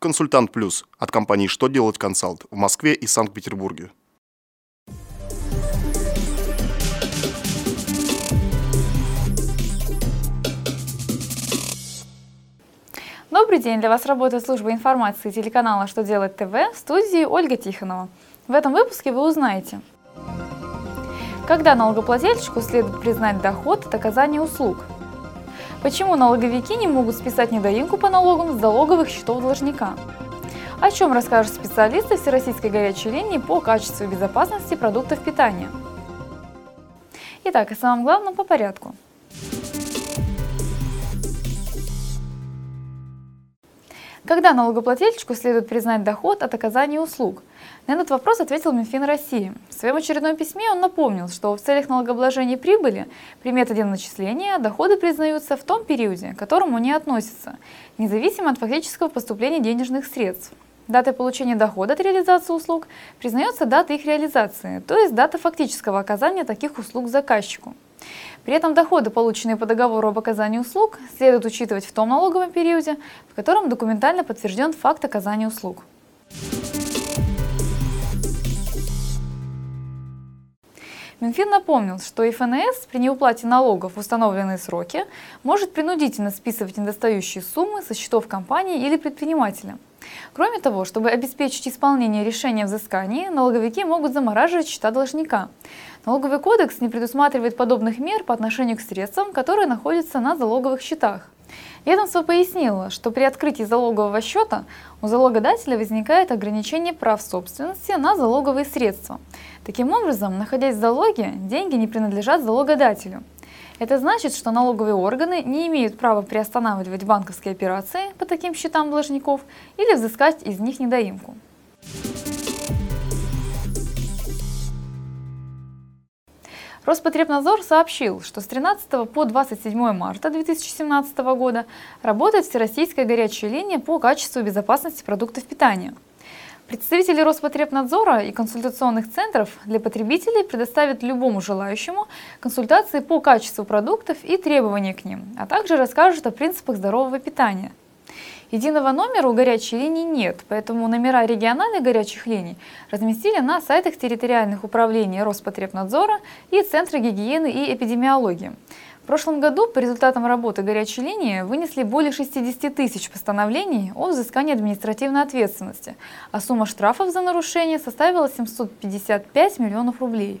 Консультант Плюс от компании «Что делать консалт» в Москве и Санкт-Петербурге. Добрый день! Для вас работает служба информации телеканала «Что делать ТВ» в студии Ольга Тихонова. В этом выпуске вы узнаете, когда налогоплательщику следует признать доход от оказания услуг, почему налоговики не могут списать недоимку по налогам с залоговых счетов должника, о чем расскажут специалисты Всероссийской горячей линии по качеству и безопасности продуктов питания. Итак, о самом главном по порядку – Когда налогоплательщику следует признать доход от оказания услуг? На этот вопрос ответил Минфин России. В своем очередном письме он напомнил, что в целях налогообложения прибыли при методе начисления доходы признаются в том периоде, к которому они относятся, независимо от фактического поступления денежных средств. Датой получения дохода от реализации услуг признается дата их реализации, то есть дата фактического оказания таких услуг заказчику. При этом доходы, полученные по договору об оказании услуг, следует учитывать в том налоговом периоде, в котором документально подтвержден факт оказания услуг. Минфин напомнил, что ФНС при неуплате налогов в установленные сроки может принудительно списывать недостающие суммы со счетов компании или предпринимателя. Кроме того, чтобы обеспечить исполнение решения взыскания, налоговики могут замораживать счета должника. Налоговый кодекс не предусматривает подобных мер по отношению к средствам, которые находятся на залоговых счетах. Ведомство пояснило, что при открытии залогового счета у залогодателя возникает ограничение прав собственности на залоговые средства. Таким образом, находясь в залоге, деньги не принадлежат залогодателю. Это значит, что налоговые органы не имеют права приостанавливать банковские операции по таким счетам должников или взыскать из них недоимку. Роспотребнадзор сообщил, что с 13 по 27 марта 2017 года работает Всероссийская горячая линия по качеству и безопасности продуктов питания – Представители Роспотребнадзора и консультационных центров для потребителей предоставят любому желающему консультации по качеству продуктов и требования к ним, а также расскажут о принципах здорового питания. Единого номера у горячей линии нет, поэтому номера региональных горячих линий разместили на сайтах территориальных управлений Роспотребнадзора и Центра гигиены и эпидемиологии. В прошлом году по результатам работы горячей линии вынесли более 60 тысяч постановлений о взыскании административной ответственности, а сумма штрафов за нарушение составила 755 миллионов рублей.